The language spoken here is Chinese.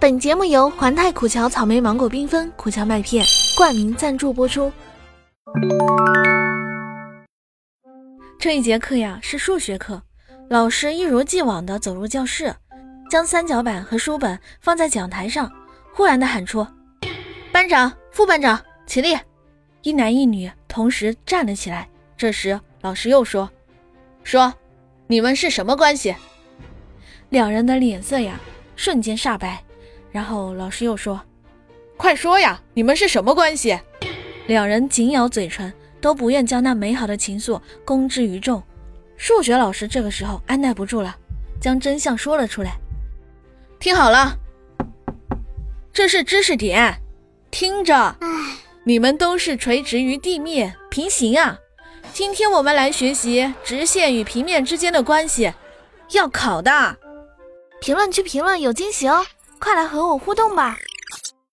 本节目由环太苦荞草莓芒果缤纷苦荞麦片冠名赞助播出。这一节课呀是数学课，老师一如既往的走入教室，将三角板和书本放在讲台上，忽然的喊出：“班长、副班长，起立！”一男一女同时站了起来。这时老师又说：“说，你们是什么关系？”两人的脸色呀瞬间煞白。然后老师又说：“快说呀，你们是什么关系？”两人紧咬嘴唇，都不愿将那美好的情愫公之于众。数学老师这个时候按耐不住了，将真相说了出来。听好了，这是知识点，听着，你们都是垂直于地面，平行啊。今天我们来学习直线与平面之间的关系，要考的。评论区评论有惊喜哦！快来和我互动吧！